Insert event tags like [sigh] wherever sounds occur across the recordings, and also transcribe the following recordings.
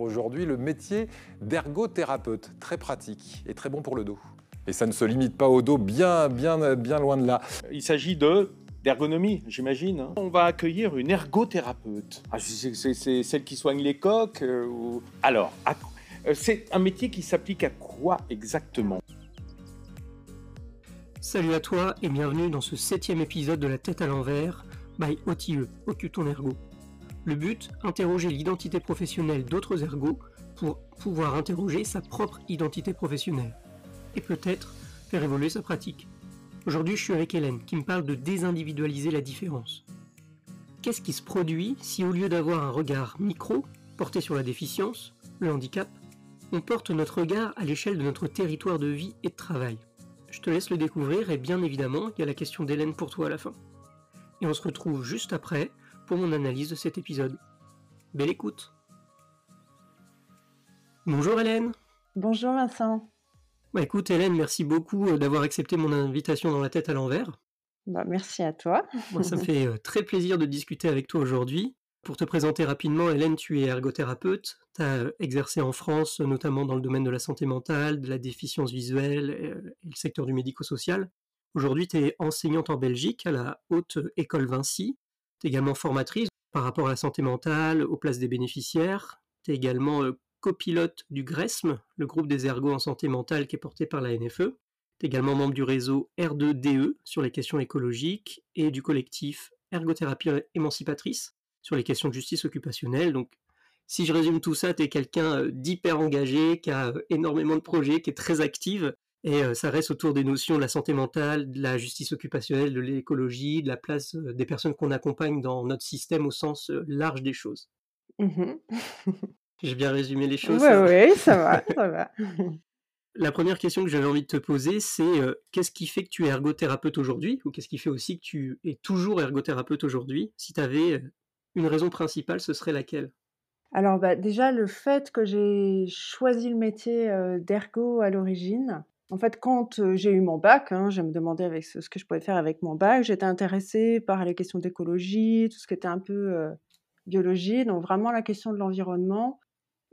Aujourd'hui, le métier d'ergothérapeute, très pratique et très bon pour le dos. Et ça ne se limite pas au dos, bien, bien, bien loin de là. Il s'agit de d'ergonomie, j'imagine. hein. On va accueillir une ergothérapeute. Ah, c'est celle qui soigne les coques euh, ou... Alors, à- euh, c'est un métier qui s'applique à quoi exactement? Salut à toi et bienvenue dans ce septième épisode de La tête à l'envers by OTE, Occupe ton ergo. Le but, interroger l'identité professionnelle d'autres ergots pour pouvoir interroger sa propre identité professionnelle. Et peut-être faire évoluer sa pratique. Aujourd'hui, je suis avec Hélène qui me parle de désindividualiser la différence. Qu'est-ce qui se produit si au lieu d'avoir un regard micro porté sur la déficience, le handicap, on porte notre regard à l'échelle de notre territoire de vie et de travail? Je te laisse le découvrir et bien évidemment, il y a la question d'Hélène pour toi à la fin. Et on se retrouve juste après pour mon analyse de cet épisode. Belle écoute Bonjour Hélène Bonjour Vincent. Bah écoute Hélène, merci beaucoup euh, d'avoir accepté mon invitation dans la tête à l'envers. Bah, merci à toi. [laughs] Moi, ça me fait euh, très plaisir de discuter avec toi aujourd'hui. Pour te présenter rapidement, Hélène, tu es ergothérapeute. Tu as exercé en France, notamment dans le domaine de la santé mentale, de la déficience visuelle euh, et le secteur du médico-social. Aujourd'hui, tu es enseignante en Belgique à la Haute École Vinci. Tu es également formatrice par rapport à la santé mentale, aux places des bénéficiaires. Tu également euh, copilote du GRESM, le groupe des ergots en santé mentale qui est porté par la NFE. Tu également membre du réseau R2DE sur les questions écologiques et du collectif Ergothérapie émancipatrice sur les questions de justice occupationnelle. Donc, si je résume tout ça, tu quelqu'un euh, d'hyper engagé, qui a euh, énormément de projets, qui est très active, et euh, ça reste autour des notions de la santé mentale, de la justice occupationnelle, de l'écologie, de la place euh, des personnes qu'on accompagne dans notre système au sens euh, large des choses. Mhm. [laughs] J'ai bien résumé les choses. Ouais, ça ouais, ça va, [laughs] ça va. [laughs] La première question que j'avais envie de te poser, c'est euh, qu'est-ce qui fait que tu es ergothérapeute aujourd'hui? Ou qu'est-ce qui fait aussi que tu es toujours ergothérapeute aujourd'hui? Si tu avais une raison principale, ce serait laquelle? Alors bah, déjà, le fait que j'ai choisi le métier euh, d'ergo à l'origine, en fait, quand j'ai eu mon bac, hein, je me demandais avec ce, que je pouvais faire avec mon bac, j'étais intéressée par les questions d'écologie, tout ce qui était un peu biologie, donc vraiment la question de l'environnement.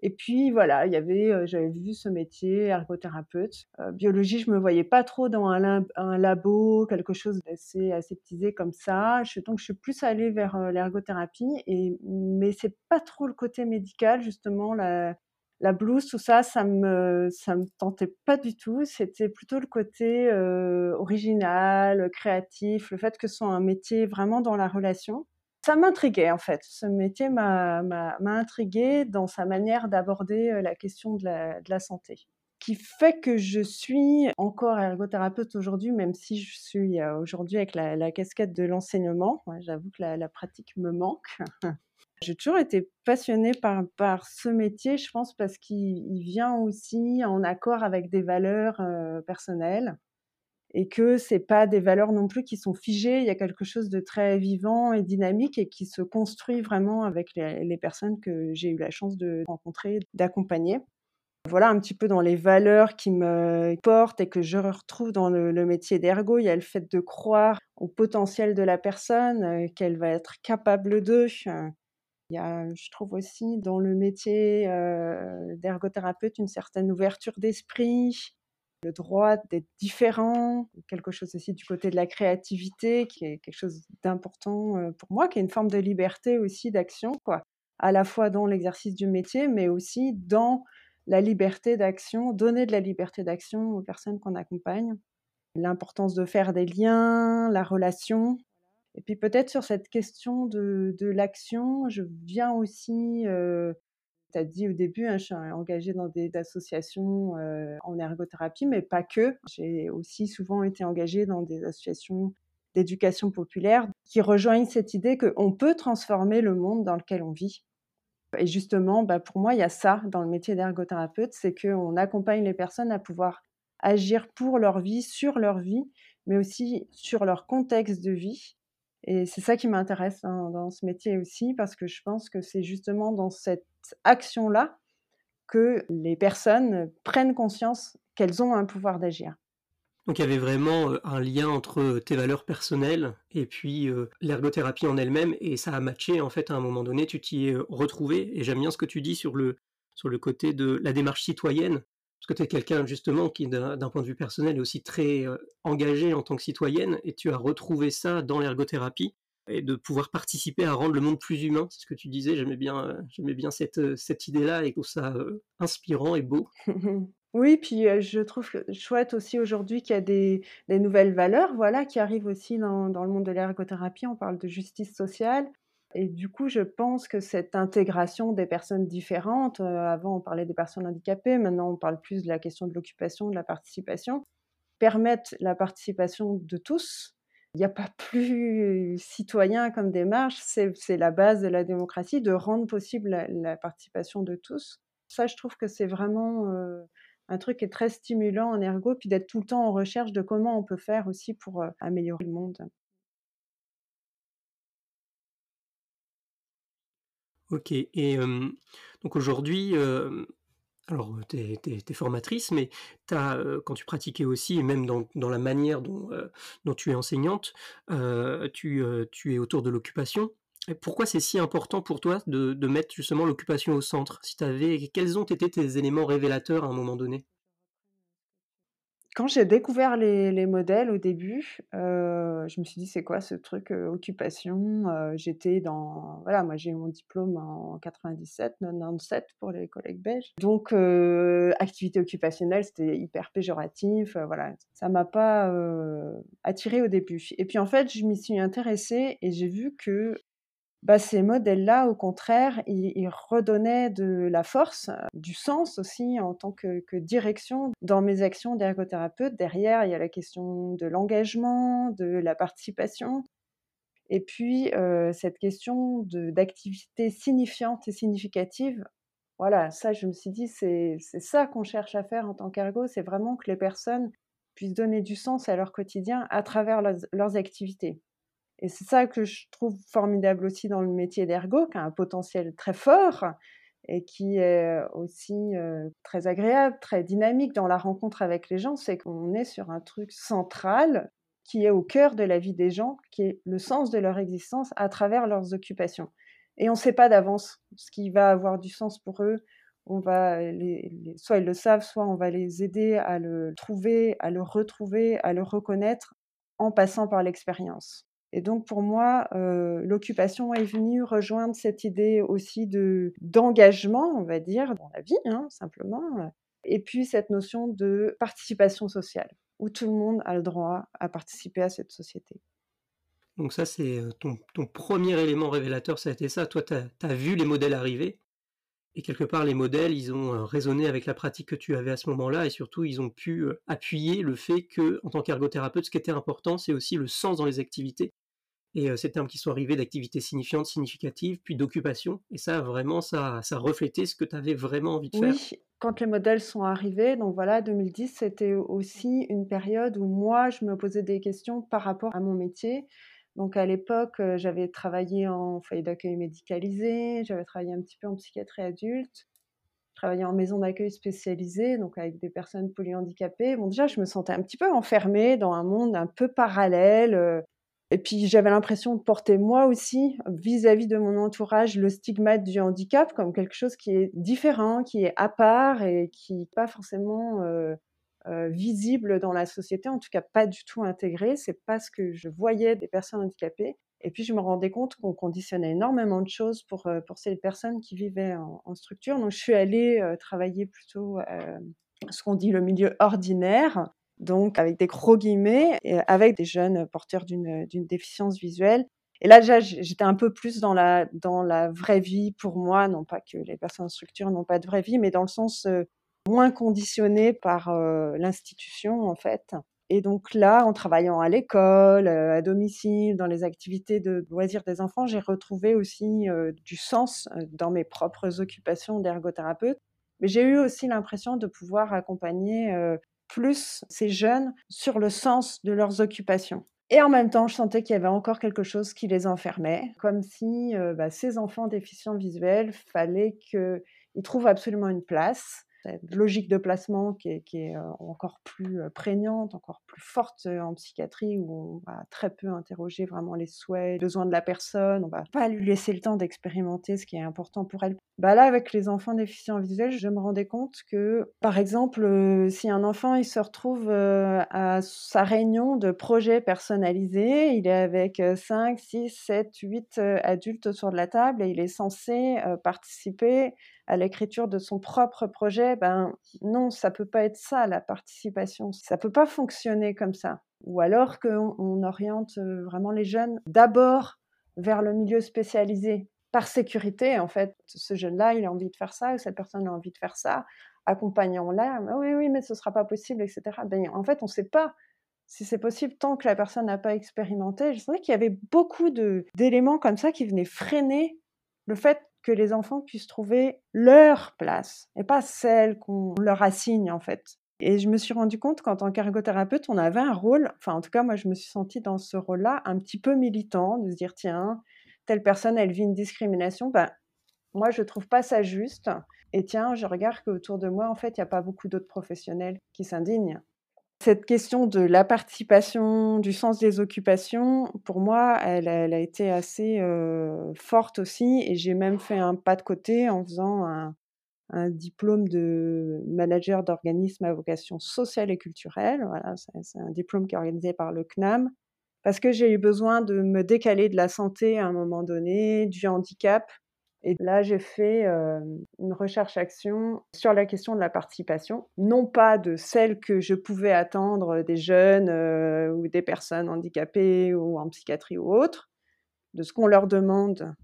Et puis voilà, il y avait, j'avais vu ce métier ergothérapeute. Biologie, je me voyais pas trop dans un, lab- un labo, quelque chose d'assez aseptisé comme ça. Donc je suis plus allée vers l'ergothérapie, et mais c'est pas trop le côté médical justement. La blouse, tout ça, ça me me tentait pas du tout. C'était plutôt le côté euh, original, créatif, le fait que ce soit un métier vraiment dans la relation ça m'intriguait en fait. Ce métier m'a intriguée dans sa manière d'aborder euh, la question de la, santé. Qui fait que je suis encore ergothérapeute aujourd'hui, même si je suis euh, aujourd'hui avec la, casquette de l'enseignement. J'avoue que la pratique me manque. [laughs] J'ai toujours été passionnée par, par ce métier, je pense, parce qu'il il vient aussi en accord avec des valeurs euh, personnelles et que c'est pas des valeurs non plus qui sont figées. Il y a quelque chose de très vivant et dynamique et qui se construit vraiment avec les, personnes que j'ai eu la chance de rencontrer, d'accompagner. Voilà un petit peu dans les valeurs qui me portent et que je retrouve dans le, le métier d'ergo. Il y a le fait de croire au potentiel de la personne, euh, qu'elle va être capable d'eux. Il y a, je trouve aussi dans le métier euh, d'ergothérapeute une certaine ouverture d'esprit, le droit d'être différent, quelque chose aussi du côté de la créativité, qui est quelque chose d'important euh, pour moi, qui est une forme de liberté aussi d'action, quoi, à la fois dans l'exercice du métier, mais aussi dans la liberté d'action, donner de la liberté d'action aux personnes qu'on accompagne, l'importance de faire des liens, la relation. Et puis peut-être sur cette question de, l'action, je viens aussi euh, tu as dit au début, hein, je suis engagée dans des associations en ergothérapie, mais pas que. J'ai aussi souvent été engagée dans des associations d'éducation populaire qui rejoignent cette idée qu'on peut transformer le monde dans lequel on vit. Et justement, bah, pour moi, il y a ça dans le métier d'ergothérapeute, c'est qu'on accompagne les personnes à pouvoir agir pour leur vie, sur leur vie, mais aussi sur leur contexte de vie. Et c'est ça qui m'intéresse dans ce métier aussi, parce que je pense que c'est justement dans cette action-là que les personnes prennent conscience qu'elles ont un pouvoir d'agir. Donc il y avait vraiment un lien entre tes valeurs personnelles et puis l'ergothérapie en elle-même, et ça a matché en fait à un moment donné, tu t'y es retrouvé, et j'aime bien ce que tu dis sur le, sur le côté de la démarche citoyenne, parce que tu es quelqu'un justement qui, d'un point de vue personnel, est aussi très engagé en tant que citoyenne, et tu as retrouvé ça dans l'ergothérapie, et de pouvoir participer à rendre le monde plus humain, c'est ce que tu disais, j'aimais bien, j'aimais bien cette, cette idée-là, et je trouve ça inspirant et beau. [laughs] Oui, puis je trouve chouette aussi aujourd'hui qu'il y a des, nouvelles valeurs voilà, qui arrivent aussi dans, dans le monde de l'ergothérapie. On parle de justice sociale. Et du coup, je pense que cette intégration des personnes différentes, avant on parlait des personnes handicapées, maintenant on parle plus de la question de l'occupation, de la participation, permettent la participation de tous. Il n'y a pas plus citoyen comme démarche, c'est la base de la démocratie, de rendre possible la, participation de tous. Ça, je trouve que c'est vraiment un truc qui est très stimulant en ergo, puis d'être tout le temps en recherche de comment on peut faire aussi pour améliorer le monde. Ok, et donc aujourd'hui, alors tu es, formatrice, mais as, quand tu pratiquais aussi, et même dans, la manière dont, tu es enseignante, tu, tu, es autour de l'occupation. Pourquoi c'est si important pour toi de, de mettre justement l'occupation au centre? Si avais, Quels ont été tes éléments révélateurs à un moment donné? Quand j'ai découvert les, modèles au début, je me suis dit: «C'est quoi ce truc, occupation?» j'étais dans voilà, moi j'ai eu mon diplôme en 97, 97 pour les collègues belges. Donc activité occupationnelle, c'était hyper péjoratif, voilà. Ça m'a pas, attirée au début et puis en fait, je m'y suis intéressée et j'ai vu que bah, ces modèles-là, au contraire, ils, redonnaient de la force, du sens aussi en tant que, direction dans mes actions d'ergothérapeute. Derrière, il y a la question de l'engagement, de la participation. Et puis, cette question d'activité signifiante et significative, voilà, ça, je me suis dit, c'est ça qu'on cherche à faire en tant qu'ergo, c'est vraiment que les personnes puissent donner du sens à leur quotidien à travers leurs activités. Et c'est ça que je trouve formidable aussi dans le métier d'ergo, qui a un potentiel très fort et qui est aussi très agréable, très dynamique dans la rencontre avec les gens, c'est qu'on est sur un truc central qui est au cœur de la vie des gens, qui est le sens de leur existence à travers leurs occupations. Et on ne sait pas d'avance ce qui va avoir du sens pour eux. On va soit ils le savent, soit on va les aider à le trouver, à le retrouver, à le reconnaître en passant par l'expérience. Et donc pour moi, l'occupation est venue rejoindre cette idée aussi de d'engagement, on va dire, dans la vie, hein, simplement. Et puis cette notion de participation sociale, où tout le monde a le droit à participer à cette société. Donc ça, c'est ton, premier élément révélateur, ça a été ça. Toi, tu as, vu les modèles arriver, et quelque part, les modèles, ils ont résonné avec la pratique que tu avais à ce moment-là, et surtout, ils ont pu appuyer le fait que, en tant qu'ergothérapeute, ce qui était important, c'est aussi le sens dans les activités et ces termes qui sont arrivés d'activité signifiante, significative, puis d'occupation. Et ça, vraiment, ça, ça reflétait ce que tu avais vraiment envie de faire. Oui, quand les modèles sont arrivés, donc voilà, 2010, c'était aussi une période où moi, je me posais des questions par rapport à mon métier. Donc à l'époque, j'avais travaillé en foyer d'accueil médicalisé, j'avais travaillé un petit peu en psychiatrie adulte, travaillé en maison d'accueil spécialisée, donc avec des personnes polyhandicapées. Bon, déjà, je me sentais un petit peu enfermée dans un monde un peu parallèle. Et puis j'avais l'impression de porter moi aussi, vis-à-vis de mon entourage, le stigmate du handicap comme quelque chose qui est différent, qui est à part et qui n'est pas forcément euh, euh, visible dans la société, en tout cas pas du tout intégré. C'est pas ce que je voyais des personnes handicapées. Et puis je me rendais compte qu'on conditionnait énormément de choses pour, euh, pour ces personnes qui vivaient en, en structure. Donc je suis allée travailler plutôt ce qu'on dit le milieu ordinaire, donc avec des gros guillemets, avec des jeunes porteurs d'une déficience visuelle. Et là, déjà, j'étais un peu plus dans la, vraie vie pour moi, non pas que les personnes en structure n'ont pas de vraie vie, mais dans le sens euh, moins conditionné par euh, l'institution, en fait. Et donc là, en travaillant à l'école, euh, à domicile, dans les activités de loisirs des enfants, j'ai retrouvé aussi du sens dans mes propres occupations d'ergothérapeute. Mais j'ai eu aussi l'impression de pouvoir accompagner plus ces jeunes sur le sens de leurs occupations. Et en même temps, je sentais qu'il y avait encore quelque chose qui les enfermait, comme si euh, bah, ces enfants déficients visuels, fallait qu'ils trouvent absolument une place logique de placement qui est, encore plus prégnante, encore plus forte en psychiatrie, où on va très peu interroger vraiment les souhaits, les besoins de la personne, on va pas lui laisser le temps d'expérimenter ce qui est important pour elle. Bah là, avec les enfants déficients visuels, je me rendais compte que, par exemple, si un enfant il se retrouve à sa réunion de projet personnalisé, il est avec 5, 6, 7, 8 adultes autour de la table et il est censé participer à l'écriture de son propre projet, ben non, ça peut pas être ça la participation. Ça peut pas fonctionner comme ça. Ou alors qu'on oriente vraiment les jeunes d'abord vers le milieu spécialisé par sécurité. En fait, ce jeune-là, il a envie de faire ça, ou cette personne a envie de faire ça. Accompagnons-la. Oui, oui, mais ce sera pas possible, etc. Ben, en fait, on ne sait pas si c'est possible tant que la personne n'a pas expérimenté. Je sentais qu'il y avait beaucoup d'éléments comme ça qui venaient freiner le fait que les enfants puissent trouver leur place et pas celle qu'on leur assigne en fait. Et je me suis rendu compte qu'en tant qu'ergothérapeute, on avait un rôle, enfin en tout cas moi je me suis sentie dans ce rôle-là un petit peu militant, de se dire tiens, telle personne elle vit une discrimination, ben moi je trouve pas ça juste. Et tiens, je regarde qu'autour de moi en fait il n'y a pas beaucoup d'autres professionnels qui s'indignent cette question de la participation, du sens des occupations, pour moi, elle, a été assez forte aussi. Et j'ai même fait un pas de côté en faisant un, diplôme de manager d'organisme à vocation sociale et culturelle. Voilà, c'est un diplôme qui est organisé par le CNAM. Parce que j'ai eu besoin de me décaler de la santé à un moment donné, du handicap, et là, j'ai fait une recherche-action sur la question de la participation, non pas de celle que je pouvais attendre des jeunes ou des personnes handicapées ou en psychiatrie ou autre, de ce qu'on leur demande,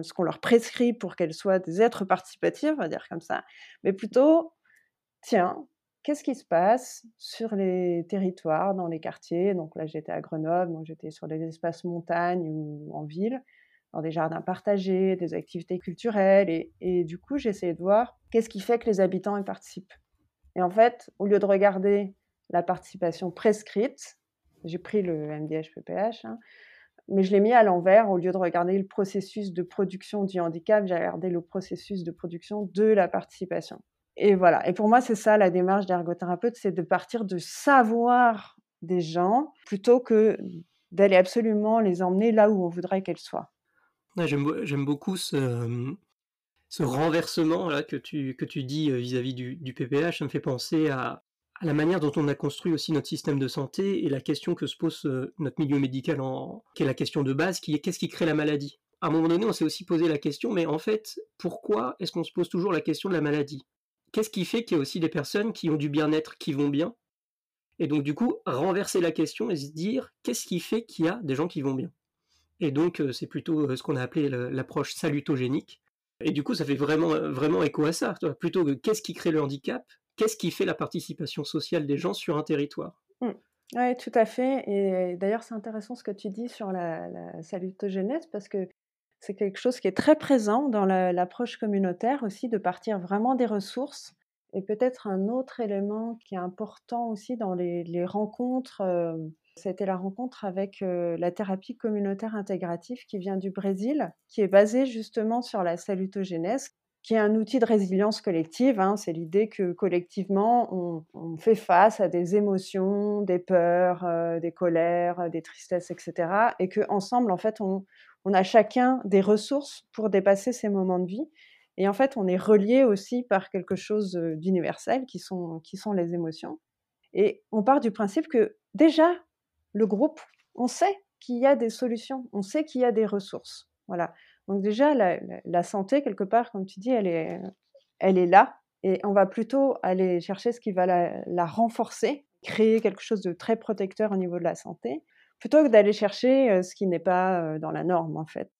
ce qu'on leur prescrit pour qu'elles soient des êtres participatifs, on va dire comme ça, mais plutôt, tiens, qu'est-ce qui se passe sur les territoires, dans les quartiers? Donc là, j'étais à Grenoble, donc j'étais sur les espaces montagnes ou en ville dans des jardins partagés, des activités culturelles. Et, du coup, j'ai essayé de voir qu'est-ce qui fait que les habitants y participent. Et en fait, au lieu de regarder la participation prescrite, j'ai pris le MDH-PPH, hein, mais je l'ai mis à l'envers. Au lieu de regarder le processus de production du handicap, j'ai regardé le processus de production de la participation. Et voilà. Et pour moi, c'est ça la démarche d'ergothérapeute, c'est de partir de savoir des gens plutôt que d'aller absolument les emmener là où on voudrait qu'elles soient. J'aime beaucoup ce, ce renversement que, tu, dis vis-à-vis du, PPH. Ça me fait penser à, la manière dont on a construit aussi notre système de santé et la question que se pose notre milieu médical, qui est la question de base, qui est qu'est-ce qui crée la maladie? À un moment donné, on s'est aussi posé la question, mais en fait, pourquoi est-ce qu'on se pose toujours la question de la maladie? Qu'est-ce qui fait qu'il y a aussi des personnes qui ont du bien-être, qui vont bien? Et donc, du coup, renverser la question et se dire qu'est-ce qui fait qu'il y a des gens qui vont bien? Et donc, c'est plutôt ce qu'on a appelé l'approche salutogénique. Et du coup, ça fait vraiment, vraiment écho à ça. Plutôt que qu'est-ce qui crée le handicap, qu'est-ce qui fait la participation sociale des gens sur un territoire? Mmh. Oui, tout à fait. Et d'ailleurs, c'est intéressant ce que tu dis sur la, la salutogénèse parce que c'est quelque chose qui est très présent dans l'approche communautaire aussi, de partir vraiment des ressources. Et peut-être un autre élément qui est important aussi dans les rencontres c'était la rencontre avec la thérapie communautaire intégrative qui vient du Brésil, qui est basée justement sur la salutogénèse, qui est un outil de résilience collective. Hein. C'est l'idée que collectivement, on, fait face à des émotions, des peurs, des colères, des tristesses, etc. Et qu'ensemble, en fait, on, a chacun des ressources pour dépasser ces moments de vie. Et en fait, on est relié aussi par quelque chose d'universel qui sont, qui sont les émotions. Et on part du principe que déjà, le groupe, on sait qu'il y a des solutions, on sait qu'il y a des ressources. Voilà. Donc déjà, la, santé, quelque part, comme tu dis, elle est, elle est là. Et on va plutôt aller chercher ce qui va la, renforcer, créer quelque chose de très protecteur au niveau de la santé, plutôt que d'aller chercher euh, ce qui n'est pas euh, dans la norme, en fait.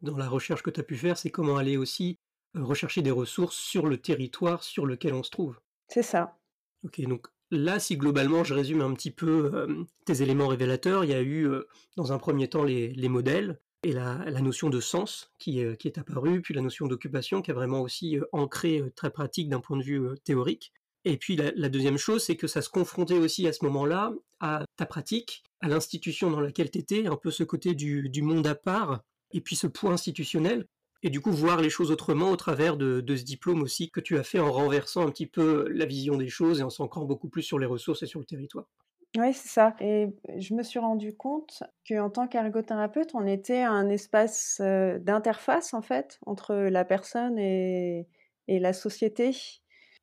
Dans la recherche que tu as pu faire, c'est comment aller aussi euh, rechercher des ressources sur le territoire sur lequel on se trouve. C'est ça. Ok, donc Là, si globalement je résume un petit peu tes éléments révélateurs, il y a eu dans un premier temps les, modèles et la, notion de sens qui, est apparue, puis la notion d'occupation qui est vraiment aussi ancrée très pratique d'un point de vue théorique. Et puis la, deuxième chose, c'est que ça se confrontait aussi à ce moment-là à ta pratique, à l'institution dans laquelle tu étais, un peu ce côté du, du monde à part, et puis ce poids institutionnel. Et du coup voir les choses autrement au travers de, ce diplôme aussi que tu as fait en renversant un petit peu la vision des choses et en s'ancrant beaucoup plus sur les ressources et sur le territoire. Oui, c'est ça. Et je me suis rendu compte qu'en tant qu'ergothérapeute, on était un espace d'interface, en fait, entre la personne et, la société.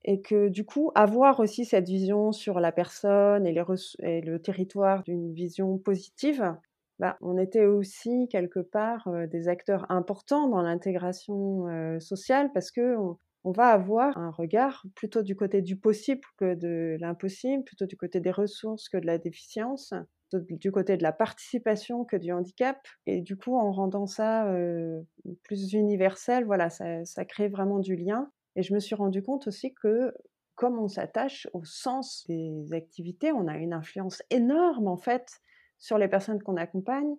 Et que du coup, avoir aussi cette vision sur la personne et le territoire d'une vision positive, bah, on était aussi quelque part des acteurs importants dans l'intégration sociale parce que on va avoir un regard plutôt du côté du possible que de l'impossible, plutôt du côté des ressources que de la déficience, du côté de la participation que du handicap. Et du coup, en rendant ça euh, plus universel, voilà, ça, ça, crée vraiment du lien. Et je me suis rendu compte aussi que comme on s'attache au sens des activités, on a une influence énorme en fait sur les personnes qu'on accompagne.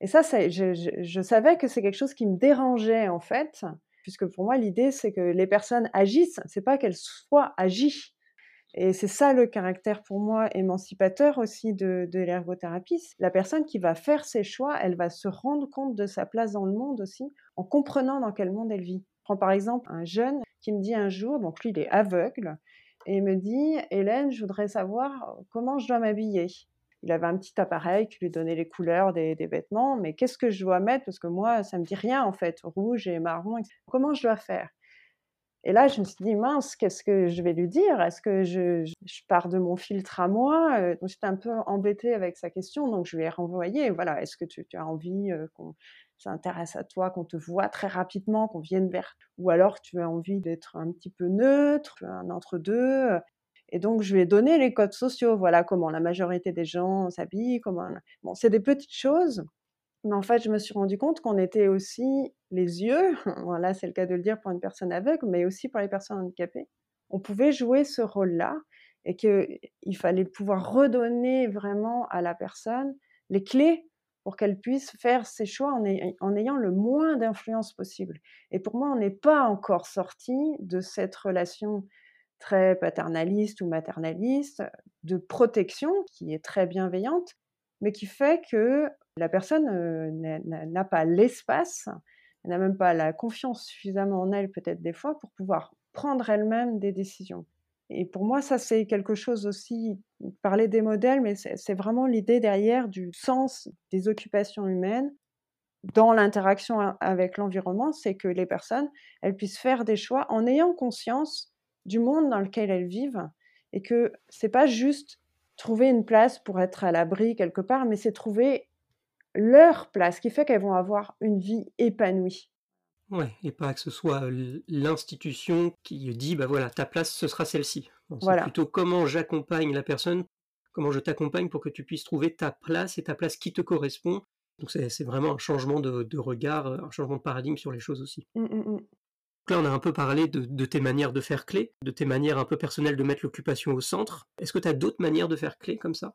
Et ça, je, je savais que c'est quelque chose qui me dérangeait en fait, puisque pour moi, l'idée, c'est que les personnes agissent, c'est pas qu'elles soient agies. Et c'est ça le caractère pour moi émancipateur aussi de, l'ergothérapie. La personne qui va faire ses choix, elle va se rendre compte de sa place dans le monde aussi, en comprenant dans quel monde elle vit. Prends par exemple un jeune qui me dit un jour, donc lui il est aveugle, et me dit, Hélène, je voudrais savoir comment je dois m'habiller il avait un petit appareil qui lui donnait les couleurs des, vêtements, mais qu'est-ce que je dois mettre? Parce que moi, ça me dit rien en fait, rouge et marron. Comment je dois faire? Et là, je me suis dit, mince, qu'est-ce que je vais lui dire? Est-ce que je, pars de mon filtre à moi? Euh, Donc j'étais un peu embêtée avec sa question, donc je lui ai renvoyé, voilà, est-ce que tu, as envie euh, qu'on s'intéresse à toi, qu'on te voit très rapidement, qu'on vienne vers, ou alors tu as envie d'être un petit peu neutre, un entre-deux. Et donc, je lui ai donné les codes sociaux, voilà comment la majorité des gens s'habillent, comment... Bon, c'est des petites choses, mais en fait, je me suis rendu compte qu'on était aussi les yeux, [laughs] voilà, c'est le cas de le dire pour une personne aveugle, mais aussi pour les personnes handicapées. On pouvait jouer ce rôle-là et qu'il fallait pouvoir redonner vraiment à la personne les clés pour qu'elle puisse faire ses choix en, en ayant le moins d'influence possible. Et pour moi, on n'est pas encore sorti de cette relation très paternaliste ou maternaliste, de protection qui est très bienveillante, mais qui fait que la personne n'a pas l'espace, n'a même pas la confiance suffisamment en elle peut-être des fois pour pouvoir prendre elle-même des décisions. Et pour moi, ça c'est quelque chose aussi, parler des modèles, mais c'est vraiment l'idée derrière du sens des occupations humaines dans l'interaction avec l'environnement, c'est que les personnes, elles puissent faire des choix en ayant conscience du monde dans lequel elles vivent et que c'est pas juste trouver une place pour être à l'abri quelque part, mais c'est trouver leur place qui fait qu'elles vont avoir une vie épanouie. Ouais, et pas que ce soit l'institution qui dit bah voilà, ta place ce sera celle-ci. C'est plutôt comment j'accompagne la personne, comment je t'accompagne pour que tu puisses trouver ta place et ta place qui te correspond. Donc c'est vraiment un changement de, regard, un changement de paradigme sur les choses aussi. Mmh, mmh, mmh. Là, on a un peu parlé de, tes manières de faire clé, de tes manières un peu personnelles de mettre l'occupation au centre. Est-ce que tu as d'autres manières de faire clé comme ça?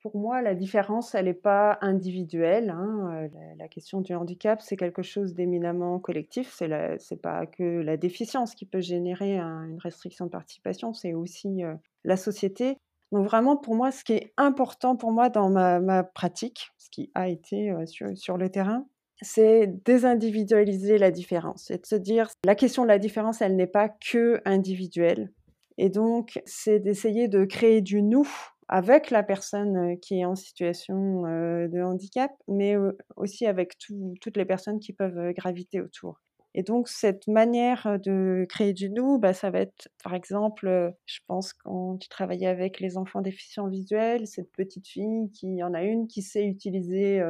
Pour moi, la différence, elle n'est pas individuelle. Hein. La, question du handicap, c'est quelque chose d'éminemment collectif. Ce n'est pas que la déficience qui peut générer une restriction de participation, c'est aussi euh, la société. Donc vraiment, pour moi, ce qui est important pour moi dans ma, pratique, ce qui a été euh, sur le terrain, c'est désindividualiser la différence. C'est de se dire, la question de la différence, elle n'est pas que individuelle. Et donc, c'est d'essayer de créer du nous avec la personne qui est en situation de handicap, mais aussi avec toutes les personnes qui peuvent graviter autour. Et donc, cette manière de créer du nous, bah, ça va être, par exemple, je pense quand tu travaillais avec les enfants déficients visuels, cette petite fille qui, en a une qui sait utiliser